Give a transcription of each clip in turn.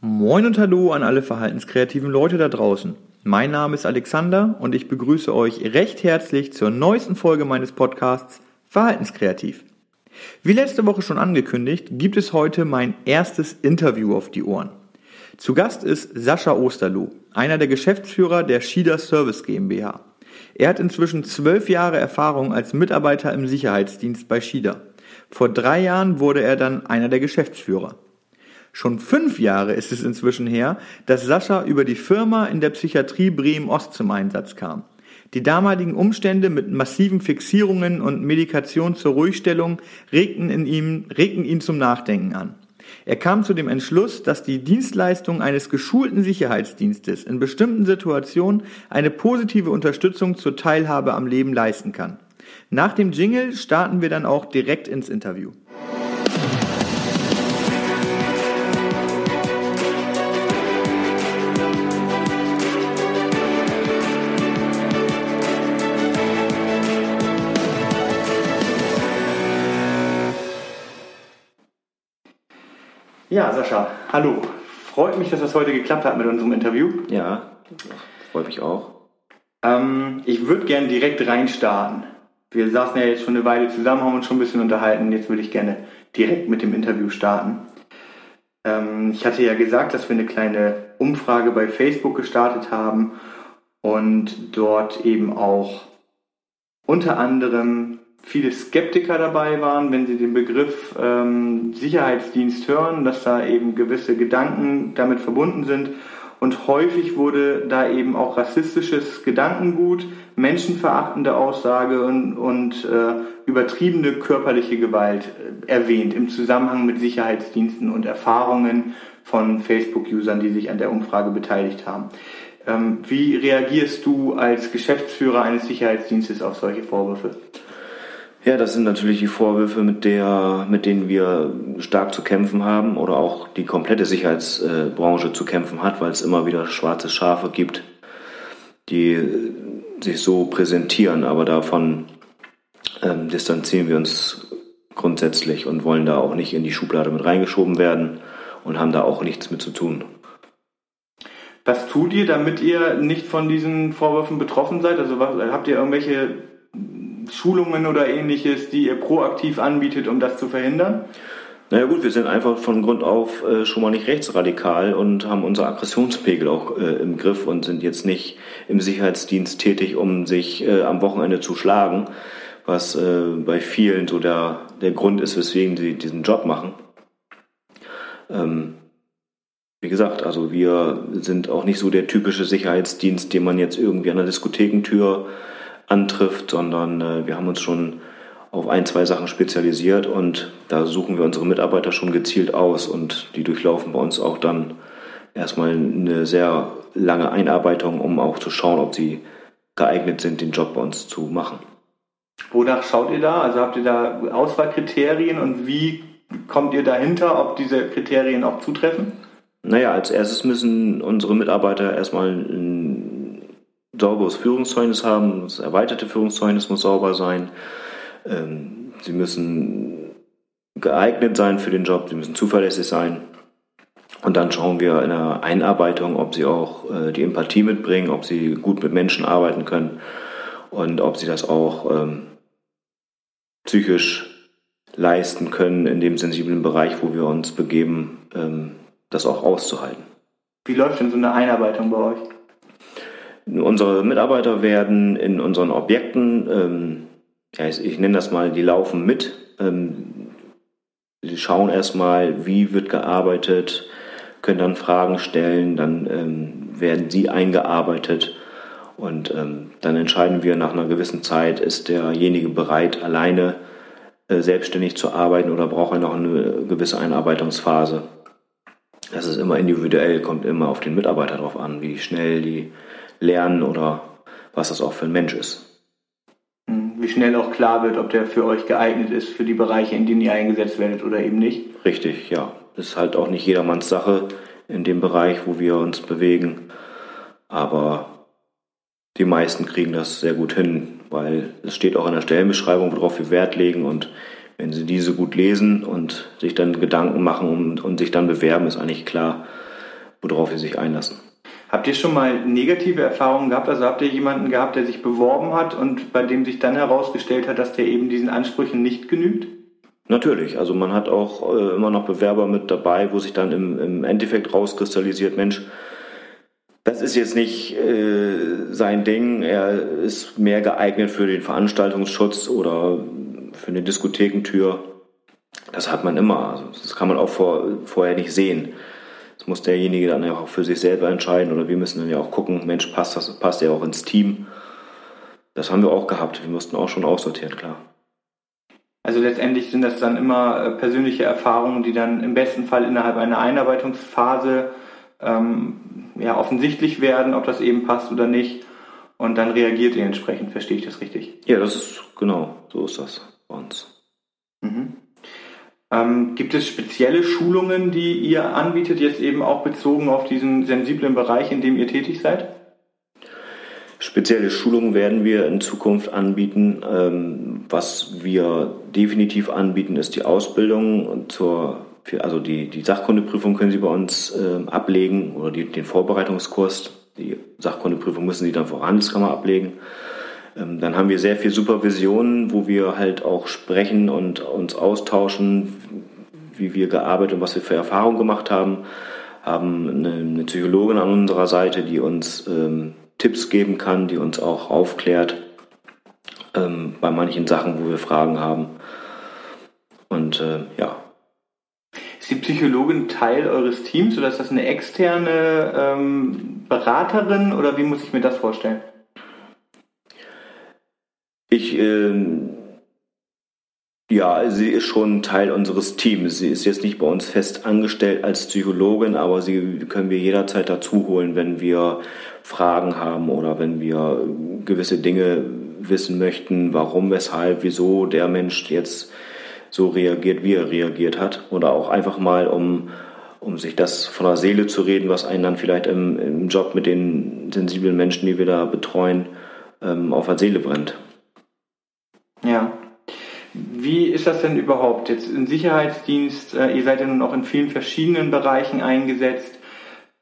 Moin und Hallo an alle verhaltenskreativen Leute da draußen. Mein Name ist Alexander und ich begrüße euch recht herzlich zur neuesten Folge meines Podcasts Verhaltenskreativ. Wie letzte Woche schon angekündigt, gibt es heute mein erstes Interview auf die Ohren. Zu Gast ist Sascha Osterloh, einer der Geschäftsführer der Schieder Service GmbH. Er hat inzwischen zwölf Jahre Erfahrung als Mitarbeiter im Sicherheitsdienst bei Schieder. Vor drei Jahren wurde er dann einer der Geschäftsführer. Schon fünf Jahre ist es inzwischen her, dass Sascha über die Firma in der Psychiatrie Bremen-Ost zum Einsatz kam. Die damaligen Umstände mit massiven Fixierungen und Medikation zur Ruhigstellung regten, in ihm, regten ihn zum Nachdenken an. Er kam zu dem Entschluss, dass die Dienstleistung eines geschulten Sicherheitsdienstes in bestimmten Situationen eine positive Unterstützung zur Teilhabe am Leben leisten kann. Nach dem Jingle starten wir dann auch direkt ins Interview. Ja, Sascha, hallo. Freut mich, dass das heute geklappt hat mit unserem Interview. Ja, freut mich auch. Ähm, ich würde gerne direkt reinstarten. Wir saßen ja jetzt schon eine Weile zusammen, haben uns schon ein bisschen unterhalten. Jetzt würde ich gerne direkt mit dem Interview starten. Ähm, ich hatte ja gesagt, dass wir eine kleine Umfrage bei Facebook gestartet haben und dort eben auch unter anderem viele Skeptiker dabei waren, wenn sie den Begriff ähm, Sicherheitsdienst hören, dass da eben gewisse Gedanken damit verbunden sind. Und häufig wurde da eben auch rassistisches Gedankengut, menschenverachtende Aussage und, und äh, übertriebene körperliche Gewalt äh, erwähnt im Zusammenhang mit Sicherheitsdiensten und Erfahrungen von Facebook-Usern, die sich an der Umfrage beteiligt haben. Ähm, wie reagierst du als Geschäftsführer eines Sicherheitsdienstes auf solche Vorwürfe? Ja, das sind natürlich die Vorwürfe, mit, der, mit denen wir stark zu kämpfen haben oder auch die komplette Sicherheitsbranche zu kämpfen hat, weil es immer wieder schwarze Schafe gibt, die sich so präsentieren, aber davon ähm, distanzieren wir uns grundsätzlich und wollen da auch nicht in die Schublade mit reingeschoben werden und haben da auch nichts mit zu tun. Was tut ihr, damit ihr nicht von diesen Vorwürfen betroffen seid? Also was, habt ihr irgendwelche Schulungen oder ähnliches, die ihr proaktiv anbietet, um das zu verhindern? Naja gut, wir sind einfach von Grund auf äh, schon mal nicht rechtsradikal und haben unser Aggressionspegel auch äh, im Griff und sind jetzt nicht im Sicherheitsdienst tätig, um sich äh, am Wochenende zu schlagen, was äh, bei vielen so der, der Grund ist, weswegen sie diesen Job machen. Ähm, wie gesagt, also wir sind auch nicht so der typische Sicherheitsdienst, den man jetzt irgendwie an der Diskothekentür antrifft, sondern äh, wir haben uns schon auf ein, zwei Sachen spezialisiert und da suchen wir unsere Mitarbeiter schon gezielt aus und die durchlaufen bei uns auch dann erstmal eine sehr lange Einarbeitung, um auch zu schauen, ob sie geeignet sind, den Job bei uns zu machen. Wonach schaut ihr da? Also habt ihr da Auswahlkriterien und wie kommt ihr dahinter, ob diese Kriterien auch zutreffen? Naja, als erstes müssen unsere Mitarbeiter erstmal ein sauberes Führungszeugnis haben, das erweiterte Führungszeugnis muss sauber sein. Ähm, sie müssen geeignet sein für den Job, sie müssen zuverlässig sein. Und dann schauen wir in der Einarbeitung, ob sie auch äh, die Empathie mitbringen, ob sie gut mit Menschen arbeiten können und ob sie das auch ähm, psychisch leisten können, in dem sensiblen Bereich, wo wir uns begeben, ähm, das auch auszuhalten. Wie läuft denn so eine Einarbeitung bei euch? Unsere Mitarbeiter werden in unseren Objekten, ähm, ja, ich, ich, nenne das mal, die laufen mit. Ähm, sie schauen erstmal, wie wird gearbeitet, können dann Fragen stellen, dann ähm, werden sie eingearbeitet und ähm, dann entscheiden wir nach einer gewissen Zeit, ist derjenige bereit, alleine äh, selbstständig zu arbeiten oder braucht er noch eine gewisse Einarbeitungsphase. Das ist immer individuell, kommt immer auf den Mitarbeiter drauf an, wie schnell die lernen oder was das auch für ein Mensch ist. Hm, wie schnell auch klar wird, ob der für euch geeignet ist, für die Bereiche, in denen ihr eingesetzt werdet oder eben nicht. Richtig, ja. Ist halt auch nicht jedermanns Sache in dem Bereich, wo wir uns bewegen. Aber die meisten kriegen das sehr gut hin, weil es steht auch in der Stellenbeschreibung, worauf wir Wert legen. Und wenn sie diese gut lesen und sich dann Gedanken machen und, und sich dann bewerben, ist eigentlich klar, worauf sie sich einlassen. Habt ihr schon mal negative Erfahrungen gehabt? Also habt ihr jemanden gehabt, der sich beworben hat und bei dem sich dann herausgestellt hat, dass der eben diesen Ansprüchen nicht genügt? Natürlich, also man hat auch äh, immer noch Bewerber mit dabei, wo sich dann im, im Endeffekt rauskristallisiert, Mensch, das ist jetzt nicht äh, sein Ding, er ist mehr geeignet für den Veranstaltungsschutz oder für eine Diskothekentür. Das hat man immer, also das kann man auch vor, vorher nicht sehen. Muss derjenige dann ja auch für sich selber entscheiden oder wir müssen dann ja auch gucken, Mensch, passt das, passt er auch ins Team. Das haben wir auch gehabt, wir mussten auch schon aussortieren, klar. Also letztendlich sind das dann immer äh, persönliche Erfahrungen, die dann im besten Fall innerhalb einer Einarbeitungsphase ähm, ja, offensichtlich werden, ob das eben passt oder nicht. Und dann reagiert ihr entsprechend, verstehe ich das richtig? Ja, das ist genau, so ist das bei uns. Mhm. Ähm, gibt es spezielle Schulungen, die ihr anbietet, jetzt eben auch bezogen auf diesen sensiblen Bereich, in dem ihr tätig seid? Spezielle Schulungen werden wir in Zukunft anbieten. Ähm, was wir definitiv anbieten, ist die Ausbildung zur, also die, die Sachkundeprüfung können Sie bei uns ähm, ablegen oder die, den Vorbereitungskurs. Die Sachkundeprüfung müssen Sie dann vor Handelskammer ablegen. Ähm, dann haben wir sehr viel Supervision, wo wir halt auch sprechen und uns austauschen, wie wir gearbeitet und was wir für Erfahrungen gemacht haben. Haben eine, eine Psychologin an unserer Seite, die uns ähm, Tipps geben kann, die uns auch aufklärt ähm, bei manchen Sachen, wo wir Fragen haben. Und äh, ja. Ist die Psychologin Teil eures Teams oder ist das eine externe ähm, Beraterin oder wie muss ich mir das vorstellen? Ich ähm, ja, sie ist schon Teil unseres Teams. Sie ist jetzt nicht bei uns fest angestellt als Psychologin, aber sie können wir jederzeit dazu holen, wenn wir Fragen haben oder wenn wir gewisse Dinge wissen möchten, warum, weshalb, wieso der Mensch jetzt so reagiert, wie er reagiert hat. Oder auch einfach mal, um, um sich das von der Seele zu reden, was einen dann vielleicht im, im Job mit den sensiblen Menschen, die wir da betreuen, ähm, auf der Seele brennt. Ja. Wie ist das denn überhaupt jetzt im Sicherheitsdienst? Äh, ihr seid ja nun auch in vielen verschiedenen Bereichen eingesetzt.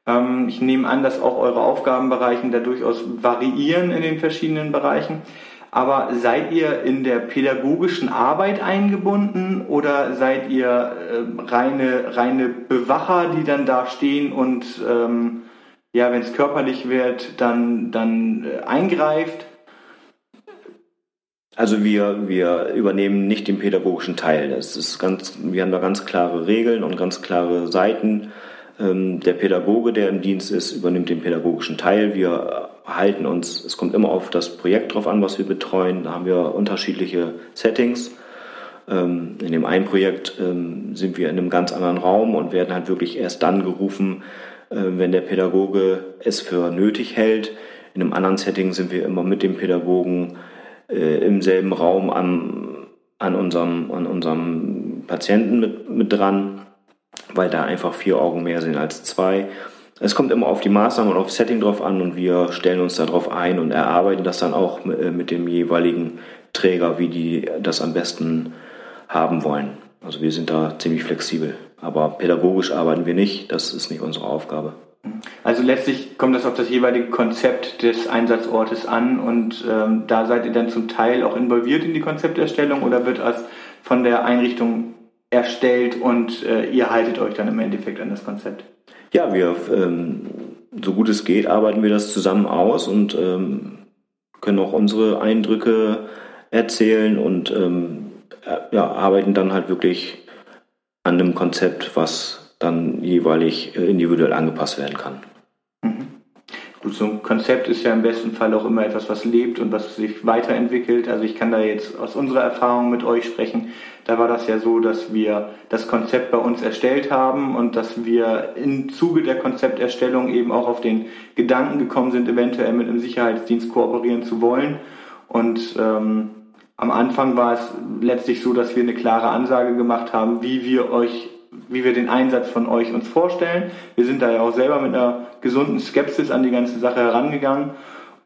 Ähm, ich nehme an, dass auch eure Aufgabenbereiche da durchaus variieren in den verschiedenen Bereichen. Aber seid ihr in der pädagogischen Arbeit eingebunden oder seid ihr äh, reine, reine Bewacher, die dann da stehen und ähm, ja, wenn es körperlich wird, dann, dann äh, eingreift? Also wir, wir übernehmen nicht den pädagogischen Teil. Das ist ganz, wir haben da ganz klare Regeln und ganz klare Seiten. Ähm, der Pädagoge, der im Dienst ist, übernimmt den pädagogischen Teil. Wir halten uns, es kommt immer auf das Projekt drauf an, was wir betreuen. Da haben wir unterschiedliche Settings. Ähm, in dem einen Projekt ähm, sind wir in einem ganz anderen Raum und werden halt wirklich erst dann gerufen, äh, wenn der Pädagoge es für nötig hält. In einem anderen Setting sind wir immer mit dem Pädagogen äh, im selben Raum an, an, unserem, an unserem Patienten mit, mit dran, weil da einfach vier Augen mehr sind als zwei. Es kommt immer auf die Maßnahmen und auf Setting drauf an und wir stellen uns darauf ein und erarbeiten das dann auch äh, mit dem jeweiligen Träger, wie die das am besten haben wollen. Also wir sind da ziemlich flexibel. Aber pädagogisch arbeiten wir nicht, das ist nicht unsere Aufgabe. Also letztlich kommt das auf das jeweilige Konzept des Einsatzortes an und ähm, da seid ihr dann zum Teil auch involviert in die Konzepterstellung oder wird das von der Einrichtung erstellt und äh, ihr haltet euch dann im Endeffekt an das Konzept? Ja, wir, ähm, so gut es geht, arbeiten wir das zusammen aus und ähm, können auch unsere Eindrücke erzählen und ähm, ja, arbeiten dann halt wirklich an einem Konzept, was dann jeweilig äh, individuell angepasst werden kann. Mhm. Gut, so ein Konzept ist ja im besten Fall auch immer etwas, was lebt und was sich weiterentwickelt. Also ich kann da jetzt aus unserer Erfahrung mit euch sprechen. Da war das ja so, dass wir das Konzept bei uns erstellt haben und dass wir im Zuge der Konzepterstellung eben auch auf den Gedanken gekommen sind, eventuell mit einem Sicherheitsdienst kooperieren zu wollen. Und ähm, am Anfang war es letztlich so, dass wir eine klare Ansage gemacht haben, wie wir euch wie wir den Einsatz von euch uns vorstellen. Wir sind da ja auch selber mit einer gesunden Skepsis an die ganze Sache herangegangen.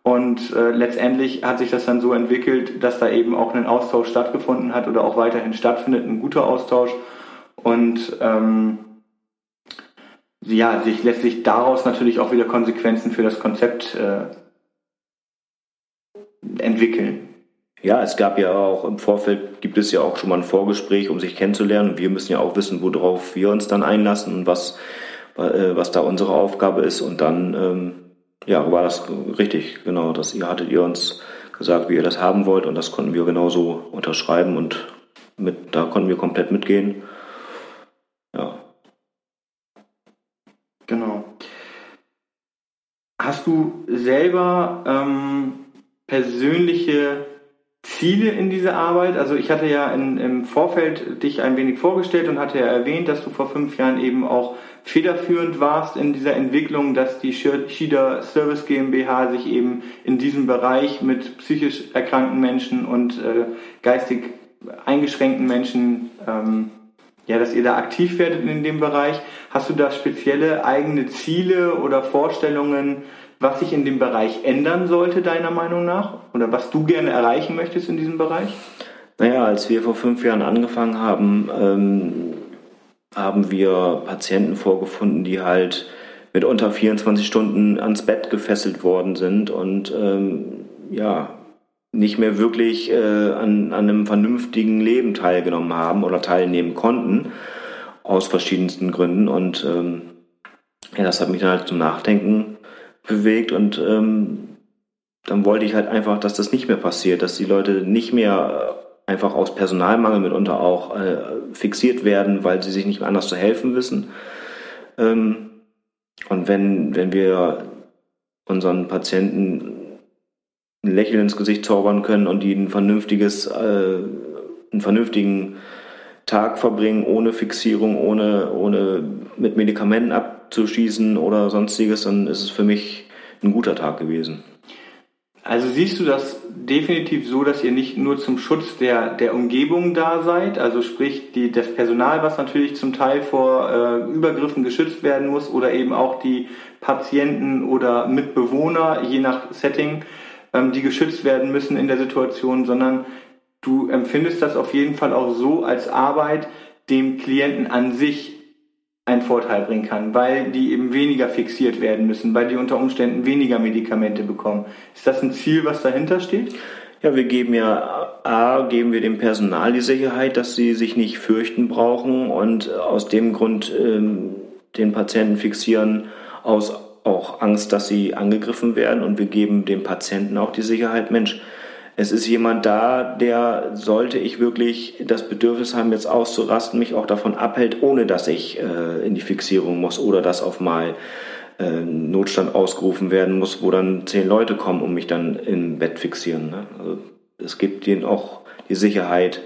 Und äh, letztendlich hat sich das dann so entwickelt, dass da eben auch ein Austausch stattgefunden hat oder auch weiterhin stattfindet, ein guter Austausch. Und ähm, ja, sich lässt sich daraus natürlich auch wieder Konsequenzen für das Konzept äh, entwickeln. Ja, es gab ja auch im Vorfeld gibt es ja auch schon mal ein Vorgespräch, um sich kennenzulernen. Wir müssen ja auch wissen, worauf wir uns dann einlassen und was, äh, was da unsere Aufgabe ist. Und dann, ähm, ja, war das richtig, genau. Das ihr hattet ihr uns gesagt, wie ihr das haben wollt, und das konnten wir genauso unterschreiben und mit, da konnten wir komplett mitgehen. Ja. Genau. Hast du selber ähm, persönliche Ziele in dieser Arbeit? Also ich hatte ja in, im Vorfeld dich ein wenig vorgestellt und hatte ja erwähnt, dass du vor fünf Jahren eben auch federführend warst in dieser Entwicklung, dass die Shida Service GmbH sich eben in diesem Bereich mit psychisch erkrankten Menschen und äh, geistig eingeschränkten Menschen, ähm, ja, dass ihr da aktiv werdet in dem Bereich. Hast du da spezielle eigene Ziele oder Vorstellungen, was sich in dem Bereich ändern sollte, deiner Meinung nach? Oder was du gerne erreichen möchtest in diesem Bereich? Naja, als wir vor fünf Jahren angefangen haben, ähm, haben wir Patienten vorgefunden, die halt mit unter 24 Stunden ans Bett gefesselt worden sind und ähm, ja, nicht mehr wirklich äh, an, an einem vernünftigen Leben teilgenommen haben oder teilnehmen konnten, aus verschiedensten Gründen. Und ähm, ja, das hat mich dann halt zum Nachdenken bewegt und ähm, dann wollte ich halt einfach, dass das nicht mehr passiert, dass die Leute nicht mehr äh, einfach aus Personalmangel mitunter auch äh, fixiert werden, weil sie sich nicht mehr anders zu helfen wissen. Ähm, und wenn, wenn wir unseren Patienten ein Lächeln ins Gesicht zaubern können und die ein vernünftiges, äh, einen vernünftigen Tag verbringen, ohne Fixierung, ohne, ohne mit Medikamenten abzuschießen oder sonstiges, dann ist es für mich ein guter Tag gewesen. Also siehst du das definitiv so, dass ihr nicht nur zum Schutz der, der Umgebung da seid, also sprich die, das Personal, was natürlich zum Teil vor äh, Übergriffen geschützt werden muss oder eben auch die Patienten oder Mitbewohner, je nach Setting, ähm, die geschützt werden müssen in der Situation, sondern du empfindest das auf jeden Fall auch so als Arbeit dem Klienten an sich einen Vorteil bringen kann, weil die eben weniger fixiert werden müssen, weil die unter Umständen weniger Medikamente bekommen. Ist das ein Ziel, was dahinter steht? Ja, wir geben ja, A, geben wir dem Personal die Sicherheit, dass sie sich nicht fürchten brauchen und aus dem Grund ähm, den Patienten fixieren aus auch Angst, dass sie angegriffen werden und wir geben dem Patienten auch die Sicherheit, Mensch, es ist jemand da, der, sollte ich wirklich das Bedürfnis haben, jetzt auszurasten, mich auch davon abhält, ohne dass ich äh, in die Fixierung muss oder dass auf mal äh, Notstand ausgerufen werden muss, wo dann zehn Leute kommen und mich dann im Bett fixieren. Ne? Also es gibt ihnen auch die Sicherheit,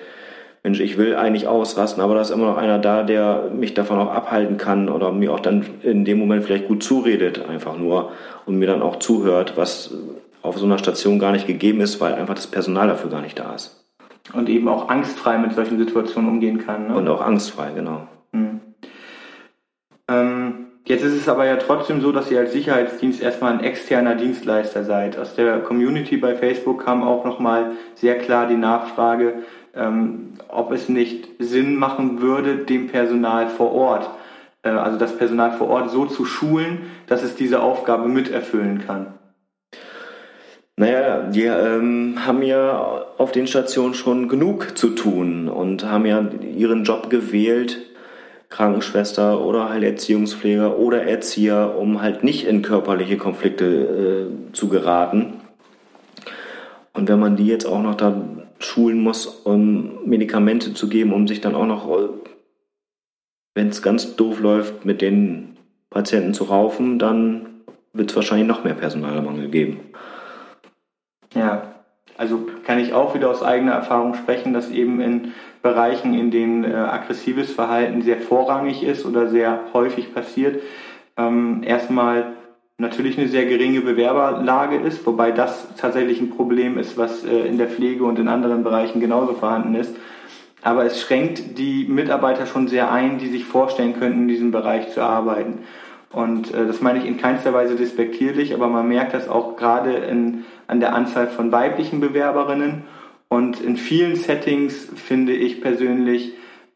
Mensch, ich will eigentlich ausrasten, aber da ist immer noch einer da, der mich davon auch abhalten kann oder mir auch dann in dem Moment vielleicht gut zuredet, einfach nur und mir dann auch zuhört, was auf so einer Station gar nicht gegeben ist, weil einfach das Personal dafür gar nicht da ist. Und eben auch angstfrei mit solchen Situationen umgehen kann. Ne? Und auch angstfrei, genau. Hm. Ähm, jetzt ist es aber ja trotzdem so, dass ihr als Sicherheitsdienst erstmal ein externer Dienstleister seid. Aus der Community bei Facebook kam auch nochmal sehr klar die Nachfrage, ähm, ob es nicht Sinn machen würde, dem Personal vor Ort, äh, also das Personal vor Ort so zu schulen, dass es diese Aufgabe miterfüllen kann. Naja, die ähm, haben ja auf den Stationen schon genug zu tun und haben ja ihren Job gewählt, Krankenschwester oder halt Erziehungspfleger oder Erzieher, um halt nicht in körperliche Konflikte äh, zu geraten. Und wenn man die jetzt auch noch da schulen muss, um Medikamente zu geben, um sich dann auch noch, wenn es ganz doof läuft, mit den Patienten zu raufen, dann wird es wahrscheinlich noch mehr Personalmangel geben. Ja, also kann ich auch wieder aus eigener Erfahrung sprechen, dass eben in Bereichen, in denen äh, aggressives Verhalten sehr vorrangig ist oder sehr häufig passiert, ähm, erstmal natürlich eine sehr geringe Bewerberlage ist, wobei das tatsächlich ein Problem ist, was äh, in der Pflege und in anderen Bereichen genauso vorhanden ist. Aber es schränkt die Mitarbeiter schon sehr ein, die sich vorstellen könnten, in diesem Bereich zu arbeiten. Und äh, das meine ich in keinster Weise despektierlich, aber man merkt das auch gerade in, an der Anzahl von weiblichen Bewerberinnen. Und in vielen Settings finde ich persönlich,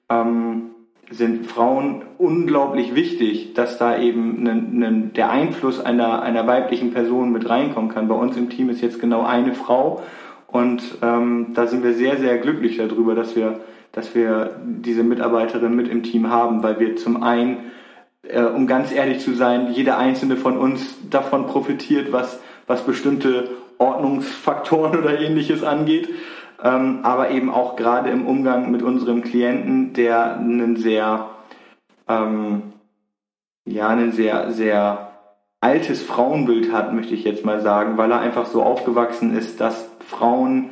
ähm, sind Frauen unglaublich wichtig, dass da eben ne, ne, der Einfluss einer, einer weiblichen Person mit reinkommen kann. Bei uns im Team ist jetzt genau eine Frau und ähm, da sind wir sehr, sehr glücklich darüber, dass wir, dass wir diese Mitarbeiterin mit im Team haben, weil wir zum einen, äh, um ganz ehrlich zu sein, jeder einzelne von uns davon profitiert, was, was bestimmte Ordnungsfaktoren oder ähnliches angeht ähm, aber eben auch gerade im Umgang mit unserem Klienten, der einen sehr, ähm, ja, ein sehr, sehr altes Frauenbild hat, möchte ich jetzt mal sagen, weil er einfach so aufgewachsen ist, dass Frauen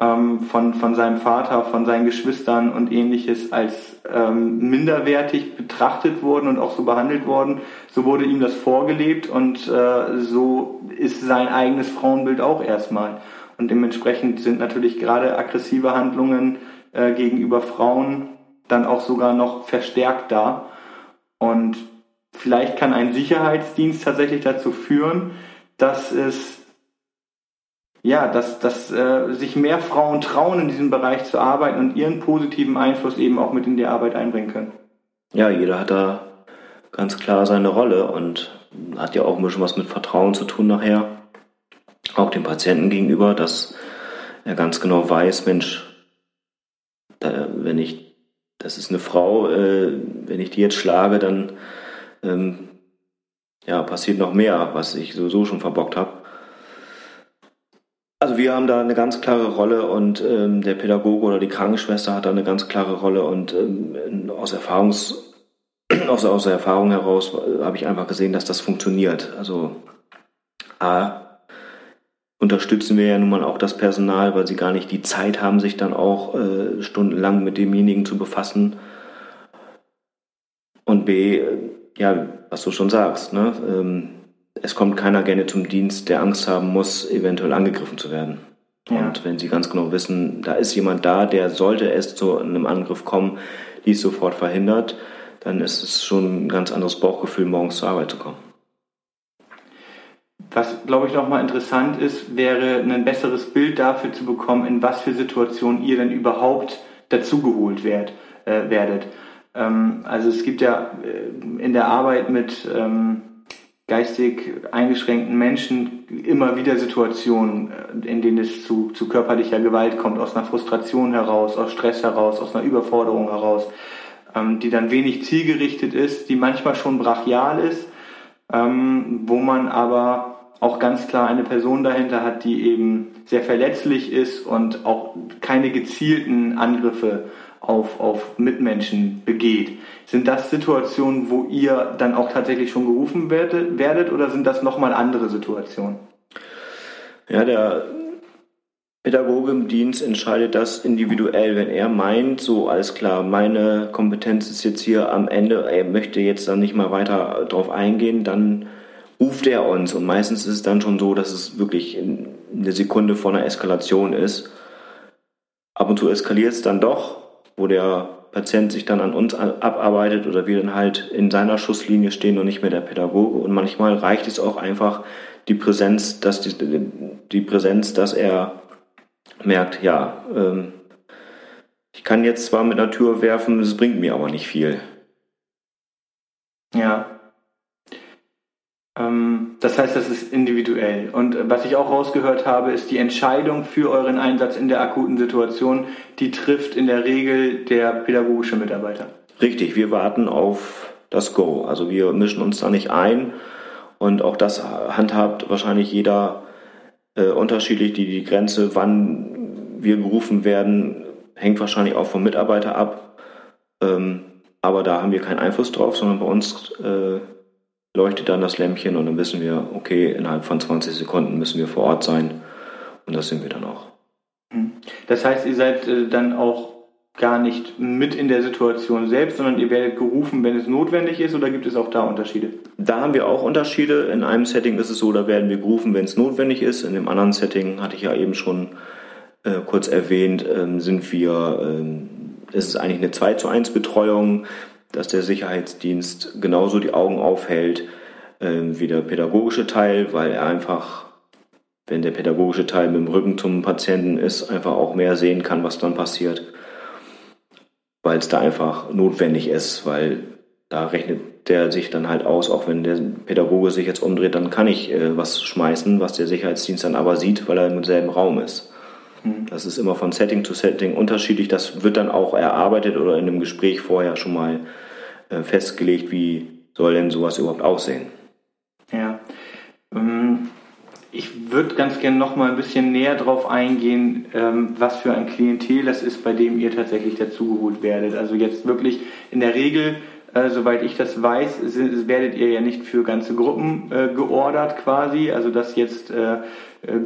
ähm, von, von seinem Vater, von seinen Geschwistern und ähnliches als ähm, minderwertig betrachtet wurden und auch so behandelt wurden. So wurde ihm das vorgelebt und äh, so ist sein eigenes Frauenbild auch erstmal. Und dementsprechend sind natürlich gerade aggressive Handlungen äh, gegenüber Frauen dann auch sogar noch verstärkt da. Und vielleicht kann ein Sicherheitsdienst tatsächlich dazu führen, dass es ja, dass, dass äh, sich mehr Frauen trauen, in diesem Bereich zu arbeiten und ihren positiven Einfluss eben auch mit in die Arbeit einbringen können. Ja, jeder hat da ganz klar seine Rolle und hat ja auch ein bisschen was mit Vertrauen zu tun nachher auch dem Patienten gegenüber, dass er ganz genau weiß, Mensch, da, wenn ich, das ist eine Frau, äh, wenn ich die jetzt schlage, dann ähm, ja, passiert noch mehr, was ich sowieso schon verbockt habe. Also wir haben da eine ganz klare Rolle und ähm, der Pädagoge oder die Krankenschwester hat da eine ganz klare Rolle und ähm, aus Erfahrungs aus, aus der Erfahrung heraus äh, habe ich einfach gesehen, dass das funktioniert. Also A, unterstützen wir ja nun mal auch das Personal, weil sie gar nicht die Zeit haben, sich dann auch äh, stundenlang mit demjenigen zu befassen. Und B, äh, ja, was du schon sagst, ne? Ähm, es kommt keiner gerne zum Dienst, der Angst haben muss, eventuell angegriffen zu werden. Ja. Und wenn sie ganz genau wissen, da ist jemand da, der sollte es zu einem Angriff kommen, dies sofort verhindert, dann ist es schon ein ganz anderes Bauchgefühl, morgens zur Arbeit zu kommen. Was, glaube ich, nochmal interessant ist, wäre ein besseres Bild dafür zu bekommen, in was für Situationen ihr denn überhaupt dazugeholt werd, äh, werdet. Ähm, also es gibt ja äh, in der Arbeit mit ähm, geistig eingeschränkten Menschen immer wieder Situationen, äh, in denen es zu, zu körperlicher Gewalt kommt, aus einer Frustration heraus, aus Stress heraus, aus einer Überforderung heraus, ähm, die dann wenig zielgerichtet ist, die manchmal schon brachial ist, ähm, wo man aber auch ganz klar eine Person dahinter hat, die eben sehr verletzlich ist und auch keine gezielten Angriffe auf, auf Mitmenschen begeht. Sind das Situationen, wo ihr dann auch tatsächlich schon gerufen werdet, oder sind das nochmal andere Situationen? Ja, der Pädagoge im Dienst entscheidet das individuell. Wenn er meint, so alles klar, meine Kompetenz ist jetzt hier am Ende, er möchte jetzt dann nicht mal weiter drauf eingehen, dann ruft er uns. Und meistens ist es dann schon so, dass es wirklich eine Sekunde vor einer Eskalation ist. Ab und zu eskaliert es dann doch, wo der Patient sich dann an uns abarbeitet oder wir dann halt in seiner Schusslinie stehen und nicht mehr der Pädagoge. Und manchmal reicht es auch einfach die Präsenz, dass die, die Präsenz, dass er merkt, ja, ähm, ich kann jetzt zwar mit einer Tür werfen, es bringt mir aber nicht viel. Ja, das heißt, das ist individuell. Und äh, was ich auch rausgehört habe, ist die Entscheidung für euren Einsatz in der akuten Situation, die trifft in der Regel der pädagogische Mitarbeiter. Richtig, wir warten auf das Go. Also wir mischen uns da nicht ein und auch das handhabt wahrscheinlich jeder äh, unterschiedlich. Die, die Grenze, wann wir gerufen werden, hängt wahrscheinlich auch vom Mitarbeiter ab. Ähm, aber da haben wir keinen Einfluss drauf, sondern bei uns äh, leuchtet dann das Lämpchen und dann wissen wir, okay, innerhalb von 20 Sekunden müssen wir vor Ort sein und das sind wir dann auch. Mhm. Das heißt, ihr seid äh, dann auch gar nicht mit in der Situation selbst, sondern ihr werdet gerufen, wenn es notwendig ist oder gibt es auch da Unterschiede? Da haben wir auch Unterschiede. In einem Setting ist es so, da werden wir gerufen, wenn es notwendig ist. In dem anderen Setting, hatte ich ja eben schon äh, kurz erwähnt, ähm, sind wir, ähm, es ist eigentlich eine 2 zu 1 Betreuung dass der Sicherheitsdienst genauso die Augen aufhält äh, wie der pädagogische Teil, weil er einfach, wenn der pädagogische Teil mit dem Rücken zum Patienten ist, einfach auch mehr sehen kann, was dann passiert. weil es da einfach notwendig ist, weil da rechnet der sich dann halt aus, auch wenn der Pädagoge sich jetzt umdreht, dann kann ich äh, was schmeißen, was der Sicherheitsdienst dann aber sieht, weil er im selben Raum ist. Mhm. Das ist immer von Setting zu Setting unterschiedlich. Das wird dann auch erarbeitet oder in einem Gespräch vorher schon mal äh, festgelegt, wie soll denn sowas überhaupt aussehen. Ja. Ähm, ich würde ganz gerne noch mal ein bisschen näher darauf eingehen, ähm, was für ein Klientel das ist, bei dem ihr tatsächlich dazugeholt werdet. Also jetzt wirklich in der Regel äh, soweit ich das weiß, werdet ihr ja nicht für ganze Gruppen äh, geordert quasi. Also dass jetzt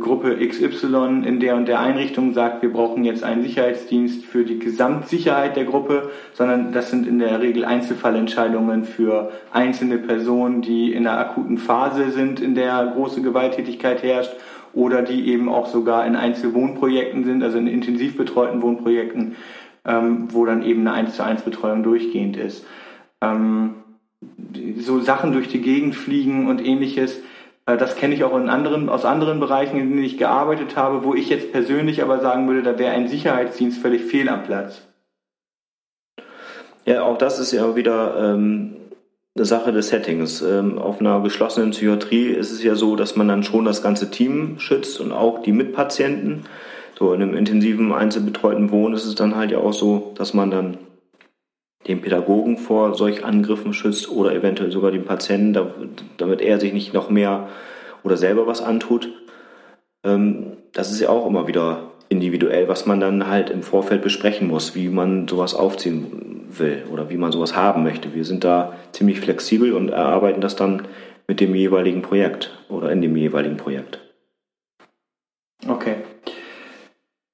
Gruppe XY in der und der Einrichtung sagt, wir brauchen jetzt einen Sicherheitsdienst für die Gesamtsicherheit der Gruppe, sondern das sind in der Regel Einzelfallentscheidungen für einzelne Personen, die in einer akuten Phase sind, in der große Gewalttätigkeit herrscht oder die eben auch sogar in Einzelwohnprojekten sind, also in intensiv betreuten Wohnprojekten, ähm, wo dann eben eine 1 zu 1 Betreuung durchgehend ist ähm, so Sachen durch die Gegend fliegen und ähnliches. Äh, das kenne ich auch in anderen, aus anderen Bereichen, in denen ich gearbeitet habe, wo ich jetzt persönlich aber sagen würde, da wäre ein Sicherheitsdienst völlig fehl am Platz. Ja, auch das ist ja wieder ähm, eine Sache des Settings. Ähm, auf einer geschlossenen Psychiatrie ist es ja so, dass man dann schon das ganze Team schützt und auch die Mitpatienten. So in einem intensiven, einzelbetreuten Wohnen ist es dann halt ja auch so, dass man dann den Pädagogen vor solch Angriffen schützt oder eventuell sogar den Patienten, damit er sich nicht noch mehr oder selber was antut. Ähm, das ist ja auch immer wieder individuell, was man dann halt im Vorfeld besprechen muss, wie man sowas aufziehen will oder wie man sowas haben möchte. Wir sind da ziemlich flexibel und erarbeiten das dann mit dem jeweiligen Projekt oder in dem jeweiligen Projekt. Okay,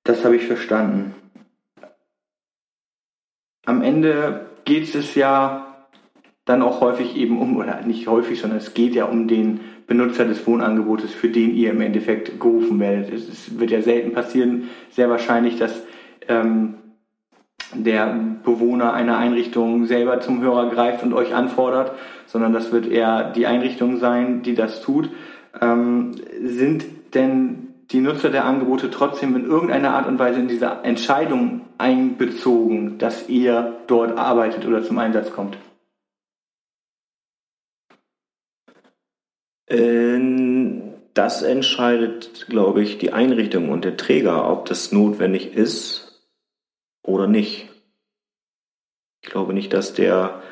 das habe ich verstanden am Ende geht es ja dann auch häufig eben um, oder nicht häufig, sondern es geht ja um den Benutzer des Wohnangebotes, für den ihr im Endeffekt gerufen werdet. Es wird ja selten passieren, sehr wahrscheinlich, dass ähm, der Bewohner einer Einrichtung selber zum Hörer greift und euch anfordert, sondern das wird eher die Einrichtung sein, die das tut. Ähm, sind denn die Nutzer der Angebote trotzdem in irgendeiner Art und Weise in diese Entscheidung einbezogen, dass ihr dort arbeitet oder zum Einsatz kommt? Ähm, das entscheidet, glaube ich, die Einrichtung und der Träger, ob das notwendig ist oder nicht. Ich glaube nicht, dass der,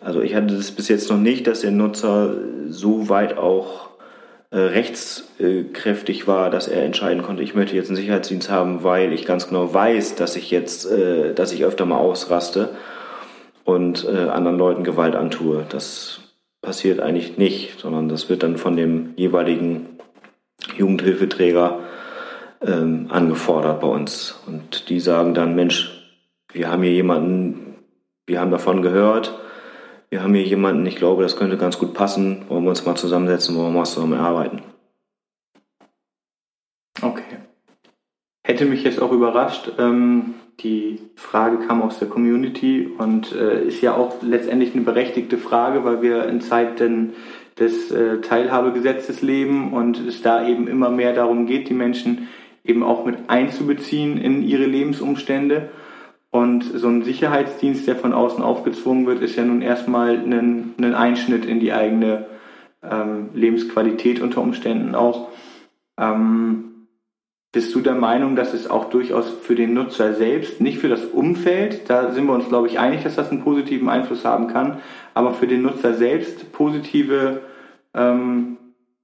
also ich hatte das bis jetzt noch nicht, dass der Nutzer so weit auch rechtskräftig war, dass er entscheiden konnte, ich möchte jetzt einen Sicherheitsdienst haben, weil ich ganz genau weiß, dass ich jetzt, äh, dass ich öfter mal ausraste und äh, anderen Leuten Gewalt antue. Das passiert eigentlich nicht, sondern das wird dann von dem jeweiligen Jugendhilfeträger ähm, angefordert bei uns. Und die sagen dann, Mensch, wir haben hier jemanden, wir haben davon gehört, wir haben hier jemanden, ich glaube, das könnte ganz gut passen, wollen wir uns mal zusammensetzen, wollen wir mal zusammen arbeiten. Okay. Hätte mich jetzt auch überrascht. Ähm, die Frage kam aus der Community und äh, ist ja auch letztendlich eine berechtigte Frage, weil wir in Zeiten des äh, Teilhabegesetzes leben und es da eben immer mehr darum geht, die Menschen eben auch mit einzubeziehen in ihre Lebensumstände. Und so ein Sicherheitsdienst, der von außen aufgezwungen wird, ist ja nun erstmal ein, ein Einschnitt in die eigene ähm, Lebensqualität unter Umständen auch. Ähm, bist du der Meinung, dass es auch durchaus für den Nutzer selbst, nicht für das Umfeld, da sind wir uns, glaube ich, einig, dass das einen positiven Einfluss haben kann, aber für den Nutzer selbst positive ähm,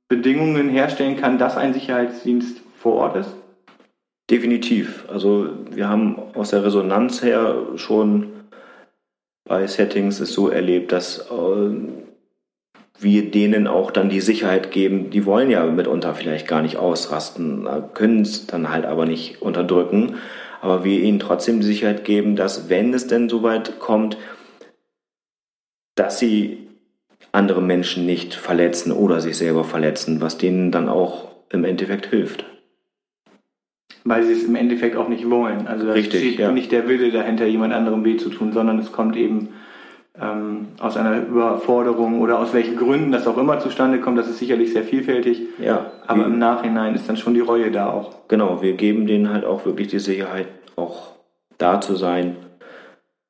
Bedingungen herstellen kann, dass ein Sicherheitsdienst vor Ort ist? Definitiv. Also wir haben aus der Resonanz her schon bei Settings es so erlebt, dass äh, wir denen auch dann die Sicherheit geben, die wollen ja mitunter vielleicht gar nicht ausrasten, können es dann halt aber nicht unterdrücken, aber wir ihnen trotzdem die Sicherheit geben, dass wenn es denn soweit kommt, dass sie andere Menschen nicht verletzen oder sich selber verletzen, was denen dann auch im Endeffekt hilft weil sie es im Endeffekt auch nicht wollen. Also da Richtig, steht ja. nicht der Wille dahinter, jemand anderem weh zu tun, sondern es kommt eben ähm, aus einer Überforderung oder aus welchen Gründen das auch immer zustande kommt. Das ist sicherlich sehr vielfältig. Ja. Aber im Nachhinein ist dann schon die Reue da auch. Genau, wir geben denen halt auch wirklich die Sicherheit, auch da zu sein,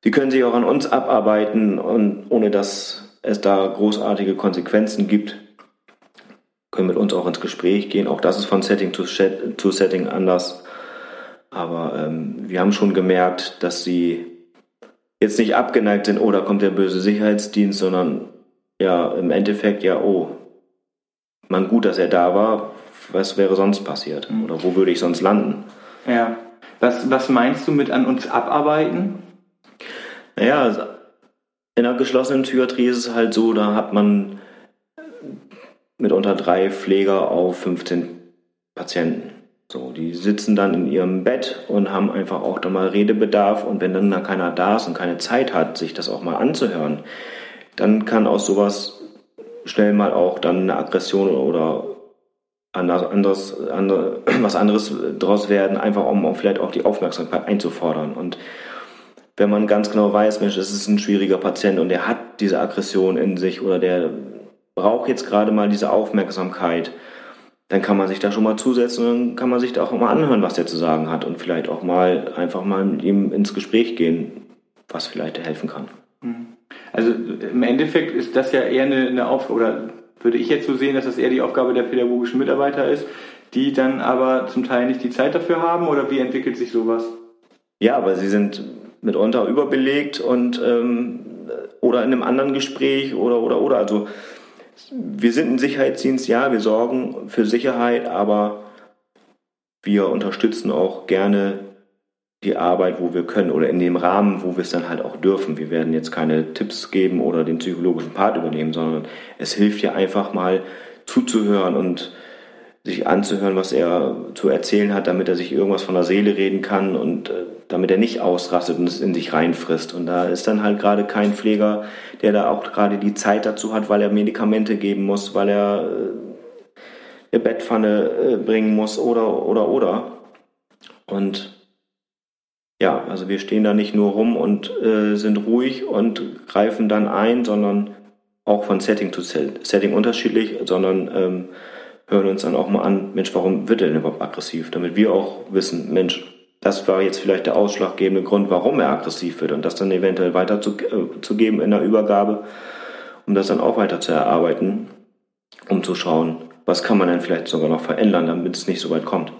die können sich auch an uns abarbeiten und ohne dass es da großartige Konsequenzen gibt, können mit uns auch ins Gespräch gehen. Auch das ist von Setting zu Setting anders. Aber ähm, wir haben schon gemerkt, dass sie jetzt nicht abgeneigt sind, oh, da kommt der böse Sicherheitsdienst, sondern ja, im Endeffekt ja, oh, man gut, dass er da war, was wäre sonst passiert? Mhm. Oder wo würde ich sonst landen? Ja. Was, was meinst du mit an uns abarbeiten? Naja, also in einer geschlossenen Psychiatrie ist es halt so, da hat man mitunter drei Pfleger auf 15 Patienten. So, die sitzen dann in ihrem Bett und haben einfach auch da mal Redebedarf und wenn dann da keiner da ist und keine Zeit hat, sich das auch mal anzuhören, dann kann aus sowas schnell mal auch dann eine Aggression oder anderes, andere, was anderes daraus werden, einfach um vielleicht auch die Aufmerksamkeit einzufordern. Und wenn man ganz genau weiß, Mensch, es ist ein schwieriger Patient und der hat diese Aggression in sich oder der braucht jetzt gerade mal diese Aufmerksamkeit, dann kann man sich da schon mal zusetzen und dann kann man sich da auch mal anhören, was der zu sagen hat und vielleicht auch mal einfach mal mit ihm ins Gespräch gehen, was vielleicht helfen kann. Mhm. Also im Endeffekt ist das ja eher eine, eine Aufgabe, oder würde ich jetzt so sehen, dass das eher die Aufgabe der pädagogischen Mitarbeiter ist, die dann aber zum Teil nicht die Zeit dafür haben oder wie entwickelt sich sowas? Ja, aber sie sind mitunter überbelegt und ähm, oder in einem anderen Gespräch oder oder oder. Also wir sind ein Sicherheitsdienst, ja, wir sorgen für Sicherheit, aber wir unterstützen auch gerne die Arbeit, wo wir können oder in dem Rahmen, wo wir es dann halt auch dürfen. Wir werden jetzt keine Tipps geben oder den psychologischen Part übernehmen, sondern es hilft ja einfach mal zuzuhören und sich anzuhören, was er zu erzählen hat, damit er sich irgendwas von der Seele reden kann und äh, damit er nicht ausrastet und es in sich reinfrisst. Und da ist dann halt gerade kein Pfleger, der da auch gerade die Zeit dazu hat, weil er Medikamente geben muss, weil er äh, eine Bettpfanne äh, bringen muss oder oder oder. Und ja, also wir stehen da nicht nur rum und äh, sind ruhig und greifen dann ein, sondern auch von Setting zu Setting unterschiedlich, sondern ähm, hören uns dann auch mal an, Mensch, warum wird er denn überhaupt aggressiv? Damit wir auch wissen, Mensch, das war jetzt vielleicht der ausschlaggebende Grund, warum er aggressiv wird und das dann eventuell weiterzugeben äh, in der Übergabe, um das dann auch weiter zu erarbeiten, um zu schauen, was kann man denn vielleicht sogar noch verändern, damit es nicht so weit kommt.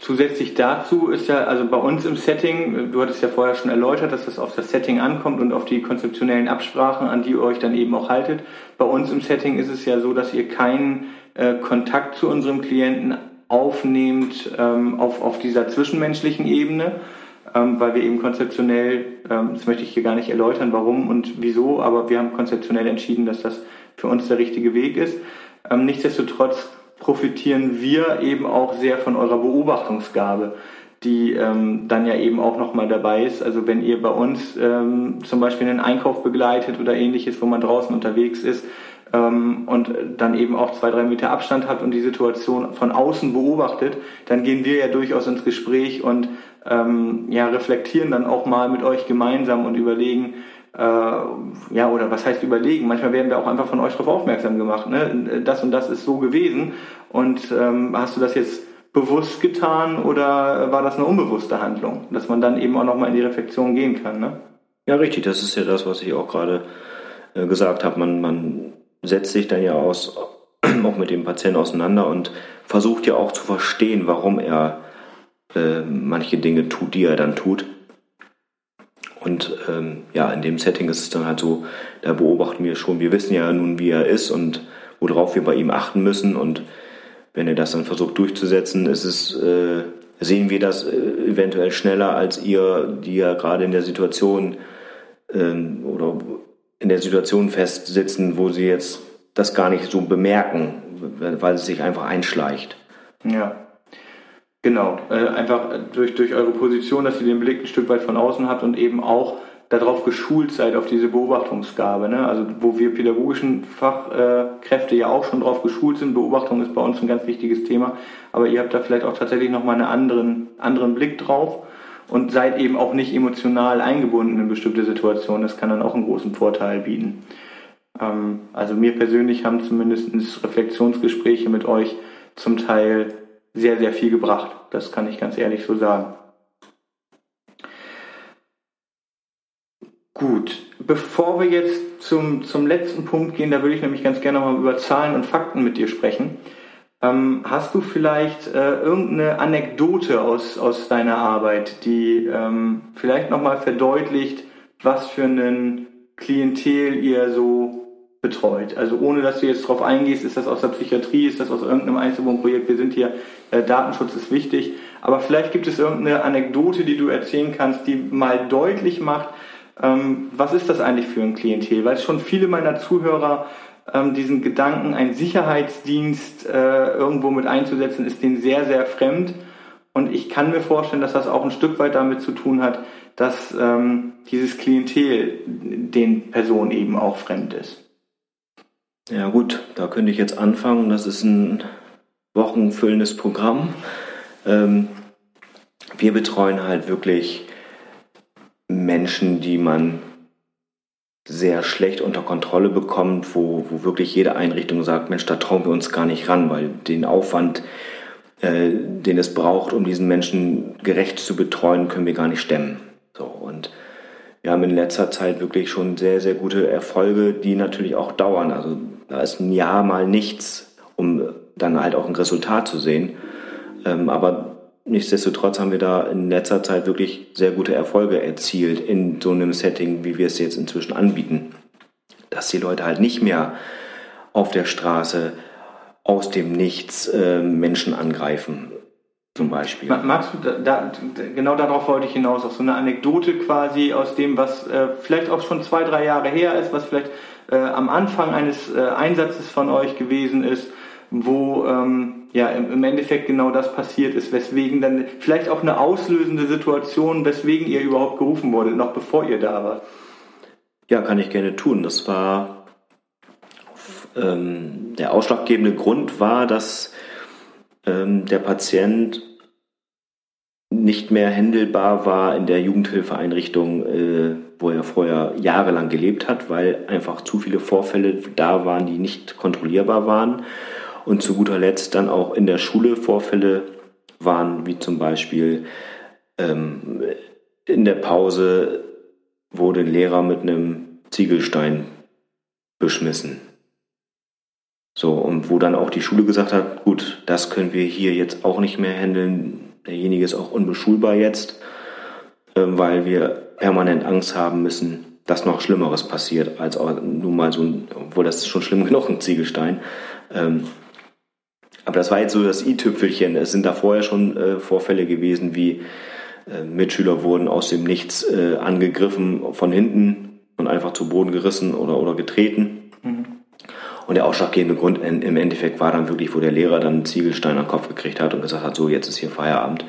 Zusätzlich dazu ist ja, also bei uns im Setting, du hattest ja vorher schon erläutert, dass das auf das Setting ankommt und auf die konzeptionellen Absprachen, an die ihr euch dann eben auch haltet. Bei uns im Setting ist es ja so, dass ihr keinen äh, Kontakt zu unserem Klienten aufnehmt ähm, auf, auf dieser zwischenmenschlichen Ebene, ähm, weil wir eben konzeptionell, ähm, das möchte ich hier gar nicht erläutern, warum und wieso, aber wir haben konzeptionell entschieden, dass das für uns der richtige Weg ist. Ähm, nichtsdestotrotz profitieren wir eben auch sehr von eurer Beobachtungsgabe, die ähm, dann ja eben auch nochmal dabei ist. Also wenn ihr bei uns ähm, zum Beispiel einen Einkauf begleitet oder ähnliches, wo man draußen unterwegs ist ähm, und dann eben auch zwei, drei Meter Abstand hat und die Situation von außen beobachtet, dann gehen wir ja durchaus ins Gespräch und ähm, ja, reflektieren dann auch mal mit euch gemeinsam und überlegen, äh, ja, oder was heißt überlegen? Manchmal werden wir auch einfach von euch darauf aufmerksam gemacht. Ne? Das und das ist so gewesen. Und ähm, hast du das jetzt bewusst getan oder war das eine unbewusste Handlung? Dass man dann eben auch nochmal in die Reflexion gehen kann. Ne? Ja, richtig. Das ist ja das, was ich auch gerade äh, gesagt habe. Man, man setzt sich dann ja aus, auch mit dem Patienten auseinander und versucht ja auch zu verstehen, warum er äh, manche Dinge tut, die er dann tut. Und ähm, ja, in dem Setting ist es dann halt so, da beobachten wir schon, wir wissen ja nun, wie er ist und worauf wir bei ihm achten müssen. Und wenn er das dann versucht durchzusetzen, ist es, äh, sehen wir das äh, eventuell schneller als ihr, die ja gerade in der Situation ähm, oder in der Situation festsitzen, wo sie jetzt das gar nicht so bemerken, weil es sich einfach einschleicht. Ja. Genau, äh, einfach durch, durch eure Position, dass ihr den Blick ein Stück weit von außen habt und eben auch darauf geschult seid, auf diese Beobachtungsgabe. Ne? Also wo wir pädagogischen Fachkräfte ja auch schon drauf geschult sind, Beobachtung ist bei uns ein ganz wichtiges Thema, aber ihr habt da vielleicht auch tatsächlich nochmal einen anderen, anderen Blick drauf und seid eben auch nicht emotional eingebunden in bestimmte Situationen. Das kann dann auch einen großen Vorteil bieten. Ähm, also mir persönlich haben zumindest Reflexionsgespräche mit euch zum Teil sehr, sehr viel gebracht. Das kann ich ganz ehrlich so sagen. Gut, bevor wir jetzt zum, zum letzten Punkt gehen, da würde ich nämlich ganz gerne mal über Zahlen und Fakten mit dir sprechen. Ähm, hast du vielleicht äh, irgendeine Anekdote aus, aus deiner Arbeit, die ähm, vielleicht nochmal verdeutlicht, was für ein Klientel ihr so betreut? Also ohne, dass du jetzt darauf eingehst, ist das aus der Psychiatrie, ist das aus irgendeinem Einzelwohnprojekt, wir sind hier, äh, Datenschutz ist wichtig, aber vielleicht gibt es irgendeine Anekdote, die du erzählen kannst, die mal deutlich macht, ähm, was ist das eigentlich für ein Klientel? Weil schon viele meiner Zuhörer ähm, diesen Gedanken, einen Sicherheitsdienst äh, irgendwo mit einzusetzen, ist denen sehr, sehr fremd. Und ich kann mir vorstellen, dass das auch ein Stück weit damit zu tun hat, dass ähm, dieses Klientel den Personen eben auch fremd ist. Ja gut, da könnte ich jetzt anfangen. Das ist ein wochenfüllendes Programm. Ähm, wir betreuen halt wirklich Menschen, die man sehr schlecht unter Kontrolle bekommt, wo, wo wirklich jede Einrichtung sagt, Mensch, da trauen wir uns gar nicht ran, weil den Aufwand, äh, den es braucht, um diesen Menschen gerecht zu betreuen, können wir gar nicht stemmen. So, und wir haben in letzter Zeit wirklich schon sehr, sehr gute Erfolge, die natürlich auch dauern. Also da ist ein Jahr mal nichts, um dann halt auch ein Resultat zu sehen. Ähm, aber Nichtsdestotrotz haben wir da in letzter Zeit wirklich sehr gute Erfolge erzielt in so einem Setting, wie wir es jetzt inzwischen anbieten. Dass die Leute halt nicht mehr auf der Straße aus dem Nichts äh, Menschen angreifen, zum Beispiel. Magst du, da, da, genau darauf wollte ich hinaus, auf so eine Anekdote quasi aus dem, was äh, vielleicht auch schon zwei, drei Jahre her ist, was vielleicht äh, am Anfang eines äh, Einsatzes von euch gewesen ist, wo ähm, ja im Endeffekt genau das passiert ist, weswegen dann vielleicht auch eine auslösende Situation, weswegen ihr überhaupt gerufen wurdet, noch bevor ihr da wart. Ja, kann ich gerne tun. Das war ähm, der ausschlaggebende Grund war, dass ähm, der Patient nicht mehr händelbar war in der Jugendhilfeeinrichtung, äh, wo er vorher jahrelang gelebt hat, weil einfach zu viele Vorfälle da waren, die nicht kontrollierbar waren und zu guter Letzt dann auch in der Schule Vorfälle waren, wie zum Beispiel ähm, in der Pause wurde ein Lehrer mit einem Ziegelstein beschmissen. So, und wo dann auch die Schule gesagt hat, gut, das können wir hier jetzt auch nicht mehr handeln. Derjenige ist auch unbeschulbar jetzt, äh, weil wir permanent Angst haben müssen, dass noch Schlimmeres passiert, als auch nur mal so ein, obwohl das ist schon schlimm genug, ein Ziegelstein. Ähm, aber das war jetzt so das i-Tüpfelchen. Es sind da vorher schon äh, Vorfälle gewesen, wie äh, Mitschüler wurden aus dem Nichts äh, angegriffen von hinten und einfach zu Boden gerissen oder, oder getreten. Mhm. Und der ausschlaggebende Grund in, im Endeffekt war dann wirklich, wo der Lehrer dann einen Ziegelstein am Kopf gekriegt hat und gesagt hat, so jetzt ist hier Feierabend,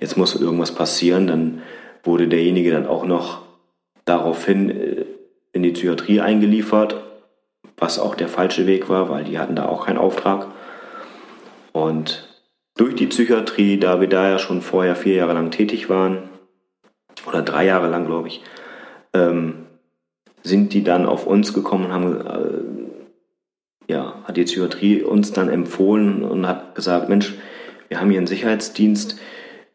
jetzt muss irgendwas passieren. Dann wurde derjenige dann auch noch daraufhin äh, in die Psychiatrie eingeliefert, was auch der falsche Weg war, weil die hatten da auch keinen Auftrag. Und durch die Psychiatrie, da wir da ja schon vorher vier Jahre lang tätig waren, oder drei Jahre lang, glaube ich, ähm, sind die dann auf uns gekommen und haben, äh, ja, hat die Psychiatrie uns dann empfohlen und hat gesagt, Mensch, wir haben hier einen Sicherheitsdienst,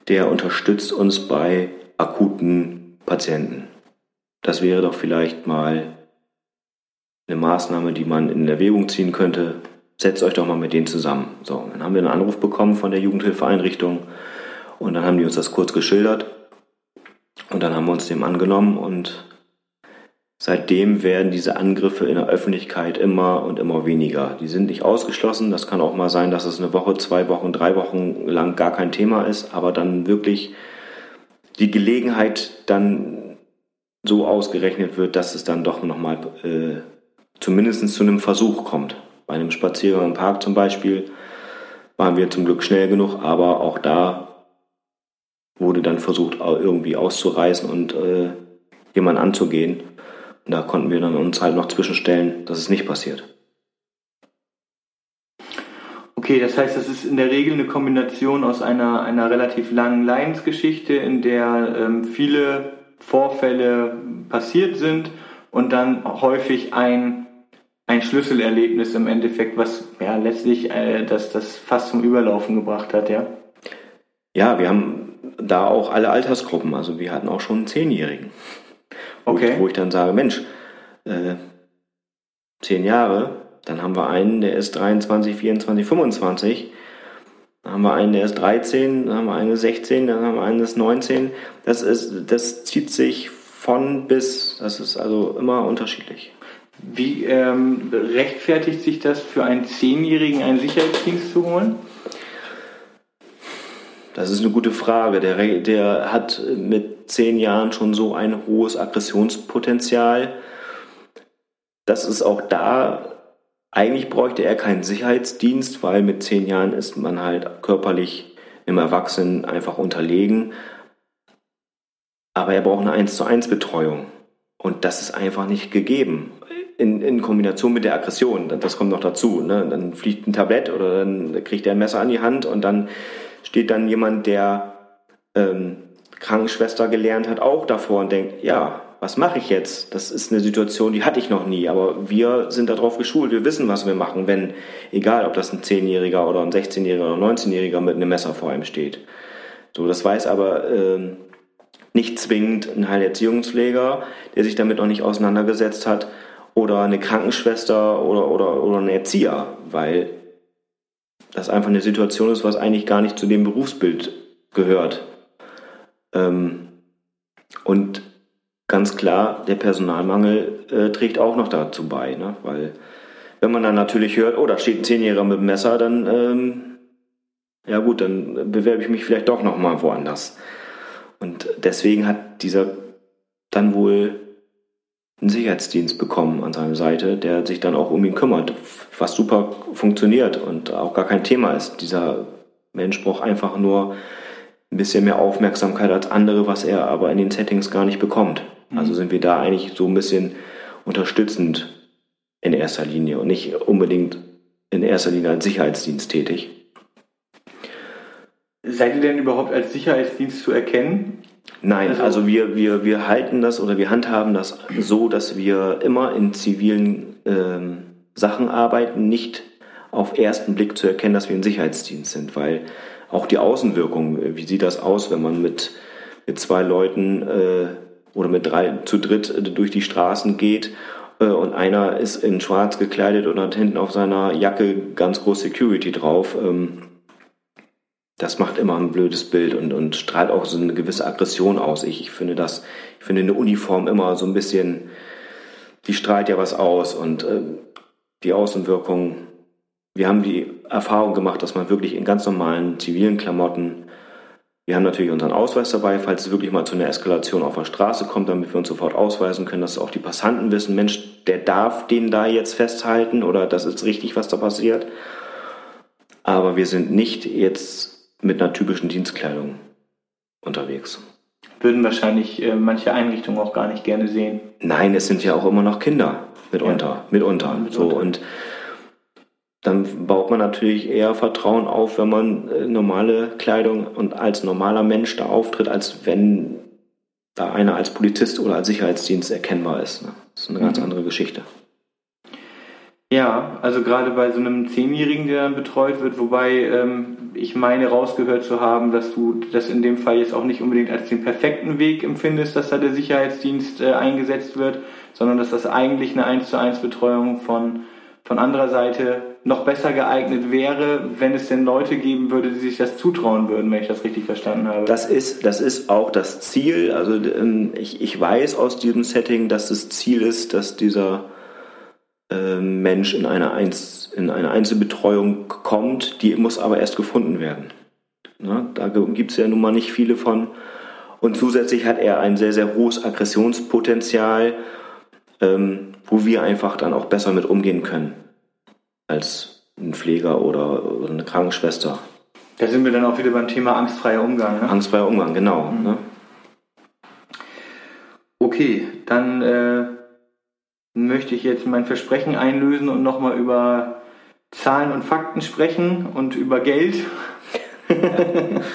der unterstützt uns bei akuten Patienten. Das wäre doch vielleicht mal eine Maßnahme, die man in Erwägung ziehen könnte, setzt euch doch mal mit denen zusammen. So, dann haben wir einen Anruf bekommen von der Jugendhilfeeinrichtung und dann haben die uns das kurz geschildert und dann haben wir uns dem angenommen und seitdem werden diese Angriffe in der Öffentlichkeit immer und immer weniger. Die sind nicht ausgeschlossen. Das kann auch mal sein, dass es eine Woche, zwei Wochen, drei Wochen lang gar kein Thema ist, aber dann wirklich die Gelegenheit dann so ausgerechnet wird, dass es dann doch nochmal äh, zumindest zu einem Versuch kommt. Bei einem Spaziergang im Park zum Beispiel waren wir zum Glück schnell genug, aber auch da wurde dann versucht, irgendwie auszureißen und äh, jemanden anzugehen. Und da konnten wir dann uns halt noch zwischenstellen, dass es nicht passiert. Okay, das heißt, das ist in der Regel eine Kombination aus einer, einer relativ langen Leidensgeschichte, in der ähm, viele Vorfälle passiert sind und dann häufig ein ein Schlüsselerlebnis im Endeffekt, was ja letztlich äh, das, das fast zum Überlaufen gebracht hat, ja? Ja, wir haben da auch alle Altersgruppen. Also wir hatten auch schon einen Zehnjährigen. Okay. Wo, wo ich dann sage, Mensch, äh, zehn Jahre, dann haben wir einen, der ist 23, 24, 25. Dann haben wir einen, der ist 13, dann haben wir einen, der ist 16, dann haben wir einen, der ist 19. Das, ist, das zieht sich von bis, das ist also immer unterschiedlich. Wie ähm, rechtfertigt sich das für einen Zehnjährigen, einen Sicherheitsdienst zu holen? Das ist eine gute Frage. Der, der hat mit zehn Jahren schon so ein hohes Aggressionspotenzial. Das ist auch da, eigentlich bräuchte er keinen Sicherheitsdienst, weil mit zehn Jahren ist man halt körperlich im Erwachsenen einfach unterlegen. Aber er braucht eine 1 zu 1 Betreuung. Und das ist einfach nicht gegeben. In, in Kombination mit der Aggression. Das kommt noch dazu. Ne? Dann fliegt ein Tablett oder dann kriegt er ein Messer an die Hand und dann steht dann jemand, der ähm, Krankenschwester gelernt hat, auch davor und denkt, ja, was mache ich jetzt? Das ist eine Situation, die hatte ich noch nie, aber wir sind darauf geschult, wir wissen, was wir machen, wenn, egal ob das ein 10-Jähriger oder ein 16-Jähriger oder ein 19-Jähriger mit einem Messer vor ihm steht. So, das weiß aber ähm, nicht zwingend ein Heilerziehungspfleger, der sich damit noch nicht auseinandergesetzt hat, oder eine Krankenschwester oder, oder, oder ein Erzieher, weil das einfach eine Situation ist, was eigentlich gar nicht zu dem Berufsbild gehört. Ähm, und ganz klar, der Personalmangel äh, trägt auch noch dazu bei, ne? weil wenn man dann natürlich hört, oh, da steht ein Zehnjähriger mit dem Messer, dann, ähm, ja gut, dann bewerbe ich mich vielleicht doch nochmal woanders. Und deswegen hat dieser dann wohl einen Sicherheitsdienst bekommen an seiner Seite, der sich dann auch um ihn kümmert, was super funktioniert und auch gar kein Thema ist. Dieser Mensch braucht einfach nur ein bisschen mehr Aufmerksamkeit als andere, was er aber in den Settings gar nicht bekommt. Mhm. Also sind wir da eigentlich so ein bisschen unterstützend in erster Linie und nicht unbedingt in erster Linie als Sicherheitsdienst tätig. Seid ihr denn überhaupt als Sicherheitsdienst zu erkennen? Nein, also, also wir, wir, wir halten das oder wir handhaben das so, dass wir immer in zivilen ähm, Sachen arbeiten, nicht auf ersten Blick zu erkennen, dass wir ein Sicherheitsdienst sind, weil auch die Außenwirkung, wie sieht das aus, wenn man mit, mit zwei Leuten äh, oder mit drei zu dritt durch die Straßen geht äh, und einer ist in schwarz gekleidet und hat hinten auf seiner Jacke ganz groß Security drauf. Ähm, das macht immer ein blödes Bild und, und strahlt auch so eine gewisse Aggression aus. Ich, ich finde das, ich finde eine Uniform immer so ein bisschen, die strahlt ja was aus und äh, die Außenwirkung. Wir haben die Erfahrung gemacht, dass man wirklich in ganz normalen zivilen Klamotten, wir haben natürlich unseren Ausweis dabei, falls es wirklich mal zu einer Eskalation auf der Straße kommt, damit wir uns sofort ausweisen können, dass auch die Passanten wissen, Mensch, der darf den da jetzt festhalten oder das ist richtig, was da passiert. Aber wir sind nicht jetzt mit einer typischen Dienstkleidung unterwegs. Würden wahrscheinlich äh, manche Einrichtungen auch gar nicht gerne sehen. Nein, es sind ja auch immer noch Kinder mitunter, ja. mitunter. mitunter. So und dann baut man natürlich eher Vertrauen auf, wenn man äh, normale Kleidung und als normaler Mensch da auftritt, als wenn da einer als Polizist oder als Sicherheitsdienst erkennbar ist. Ne? Das ist eine ganz mhm. andere Geschichte. Ja, also gerade bei so einem Zehnjährigen, der dann betreut wird, wobei ähm, ich meine rausgehört zu haben, dass du das in dem Fall jetzt auch nicht unbedingt als den perfekten Weg empfindest, dass da der Sicherheitsdienst äh, eingesetzt wird, sondern dass das eigentlich eine 1 zu 1 Betreuung von, von anderer Seite noch besser geeignet wäre, wenn es denn Leute geben würde, die sich das zutrauen würden, wenn ich das richtig verstanden habe. Das ist, das ist auch das Ziel. Also ähm, ich, ich weiß aus diesem Setting, dass das Ziel ist, dass dieser äh, Mensch in eine, Einz, in eine Einzelbetreuung kommt, die muss aber erst gefunden werden. Ne? Da gibt es ja nun mal nicht viele von. Und zusätzlich hat er ein sehr, sehr hohes Aggressionspotenzial, ähm, wo wir einfach dann auch besser mit umgehen können als ein Pfleger oder, eine Krankenschwester. Da sind wir dann auch wieder beim Thema angstfreier Umgang. Ne? Angstfreier Umgang, genau. Mhm. Ne? Okay, dann äh, möchte ich jetzt mein Versprechen einlösen und nochmal über Zahlen und Fakten sprechen und über Geld.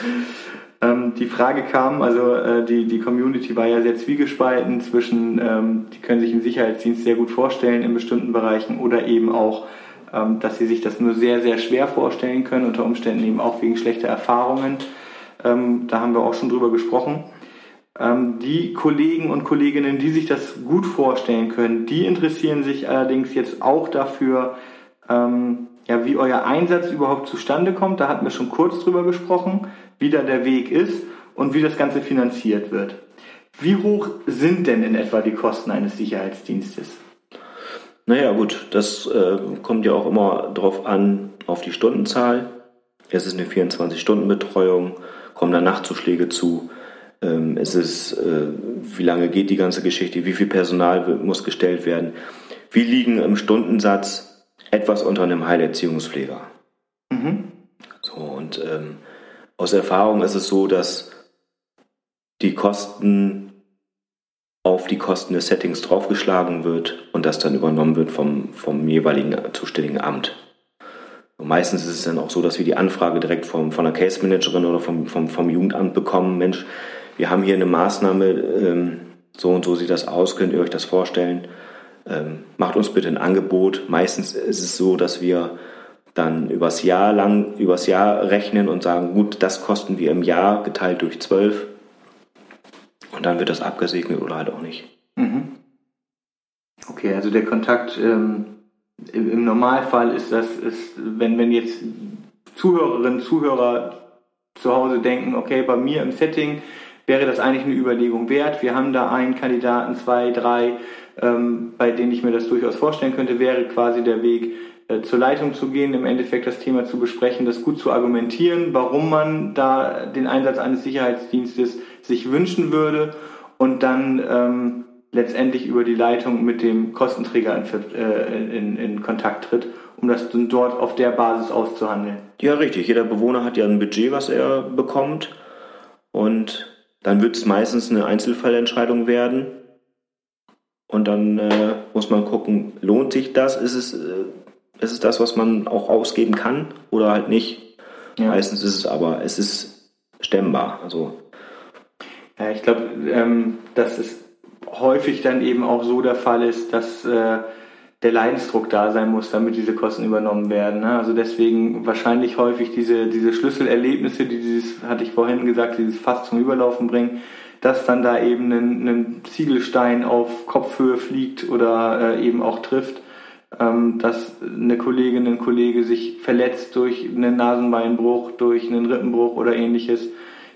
ähm, die Frage kam, also äh, die, die Community war ja sehr zwiegespalten zwischen, ähm, die können sich einen Sicherheitsdienst sehr gut vorstellen in bestimmten Bereichen oder eben auch, ähm, dass sie sich das nur sehr, sehr schwer vorstellen können, unter Umständen eben auch wegen schlechter Erfahrungen. Ähm, da haben wir auch schon drüber gesprochen. Ähm, die Kollegen und Kolleginnen, die sich das gut vorstellen können, die interessieren sich allerdings jetzt auch dafür, ähm, ja, wie euer Einsatz überhaupt zustande kommt. Da hatten wir schon kurz drüber gesprochen, wie da der Weg ist und wie das Ganze finanziert wird. Wie hoch sind denn in etwa die Kosten eines Sicherheitsdienstes? Naja, gut, das äh, kommt ja auch immer darauf an, auf die Stundenzahl. Es ist eine 24-Stunden-Betreuung, kommen da Nachtzuschläge zu. Ähm, es ist, äh, wie lange geht die ganze Geschichte, wie viel Personal muss gestellt werden. Wir liegen im Stundensatz etwas unter einem Heilerziehungspfleger. Mhm. So, und ähm, aus Erfahrung ist es so, dass die Kosten auf die Kosten des Settings draufgeschlagen wird und das dann übernommen wird vom, vom jeweiligen zuständigen Amt. Und meistens ist es dann auch so, dass wir die Anfrage direkt vom, von der Case Managerin oder vom, vom, vom Jugendamt bekommen. Mensch, wir haben hier eine Maßnahme, ähm, so und so sieht das aus, könnt ihr euch das vorstellen? Ähm, macht uns bitte ein Angebot. Meistens ist es so, dass wir dann übers Jahr lang, übers Jahr rechnen und sagen, gut, das kosten wir im Jahr geteilt durch zwölf. Und dann wird das abgesegnet oder halt auch nicht. Mhm. Okay, also der Kontakt ähm, im Normalfall ist das, ist, wenn, wenn jetzt Zuhörerinnen, Zuhörer zu Hause denken, okay, bei mir im Setting wäre das eigentlich eine Überlegung wert. Wir haben da einen Kandidaten, zwei, drei, ähm, bei denen ich mir das durchaus vorstellen könnte, wäre quasi der Weg, zur Leitung zu gehen, im Endeffekt das Thema zu besprechen, das gut zu argumentieren, warum man da den Einsatz eines Sicherheitsdienstes sich wünschen würde und dann ähm, letztendlich über die Leitung mit dem Kostenträger in, äh, in, in Kontakt tritt, um das dann dort auf der Basis auszuhandeln. Ja, richtig. Jeder Bewohner hat ja ein Budget, was er bekommt. Und dann wird es meistens eine Einzelfallentscheidung werden. Und dann äh, muss man gucken, lohnt sich das? Ist es, äh, ist es das, was man auch ausgeben kann oder halt nicht? Ja. Meistens ist es aber, es ist stemmbar. Also ja, ich glaube, ähm, dass es häufig dann eben auch so der Fall ist, dass äh, der Leidensdruck da sein muss, damit diese Kosten übernommen werden. Ne? Also deswegen wahrscheinlich häufig diese, diese Schlüsselerlebnisse, die dieses, hatte ich vorhin gesagt, dieses Fass zum Überlaufen bringen, dass dann da eben ein, ein Ziegelstein auf Kopfhöhe fliegt oder äh, eben auch trifft, dass eine Kollegin, ein Kollege sich verletzt durch einen Nasenbeinbruch, durch einen Rippenbruch oder ähnliches.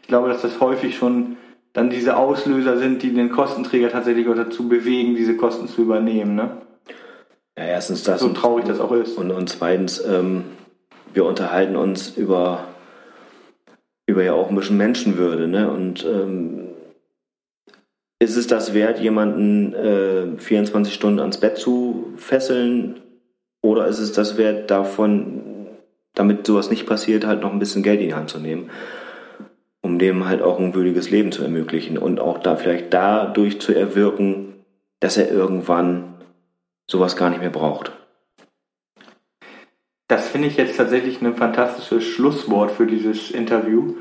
Ich glaube, dass das häufig schon dann diese Auslöser sind, die den Kostenträger tatsächlich auch dazu bewegen, diese Kosten zu übernehmen. Ne? Ja, erstens das. So traurig das auch ist. Und, und zweitens, ähm, wir unterhalten uns über, über ja auch ein bisschen Menschenwürde. Ne? Und ähm, ist es das wert, jemanden äh, 24 Stunden ans Bett zu fesseln? Oder ist es das wert, davon, damit sowas nicht passiert, halt noch ein bisschen Geld in die Hand zu nehmen? um dem halt auch ein würdiges Leben zu ermöglichen und auch da vielleicht dadurch zu erwirken, dass er irgendwann sowas gar nicht mehr braucht. Das finde ich jetzt tatsächlich ein fantastisches Schlusswort für dieses Interview.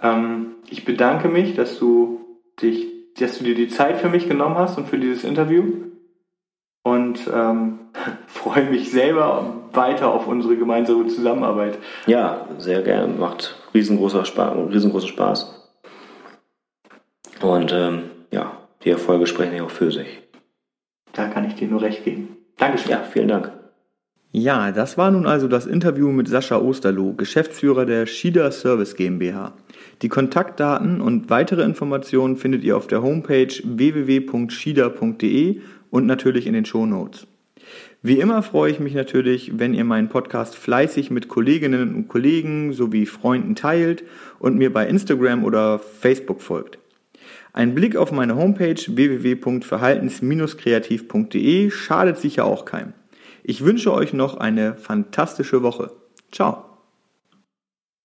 Ähm, ich bedanke mich, dass du dich, dass du dir die Zeit für mich genommen hast und für dieses Interview und ähm, freue mich selber weiter auf unsere gemeinsame Zusammenarbeit. Ja, sehr gerne. Macht riesengroßer Spaß, riesengroßen Spaß. Und ähm, ja, die Erfolge sprechen ja auch für sich. Da kann ich dir nur recht geben. Dankeschön. Ja, vielen Dank. Ja, das war nun also das Interview mit Sascha Osterloh, Geschäftsführer der Shida Service GmbH. Die Kontaktdaten und weitere Informationen findet ihr auf der Homepage www.shida.de und natürlich in den Shownotes. Wie immer freue ich mich natürlich, wenn ihr meinen Podcast fleißig mit Kolleginnen und Kollegen sowie Freunden teilt und mir bei Instagram oder Facebook folgt. Ein Blick auf meine Homepage www.verhaltens-kreativ.de schadet sicher auch keinem. Ich wünsche euch noch eine fantastische Woche. Ciao.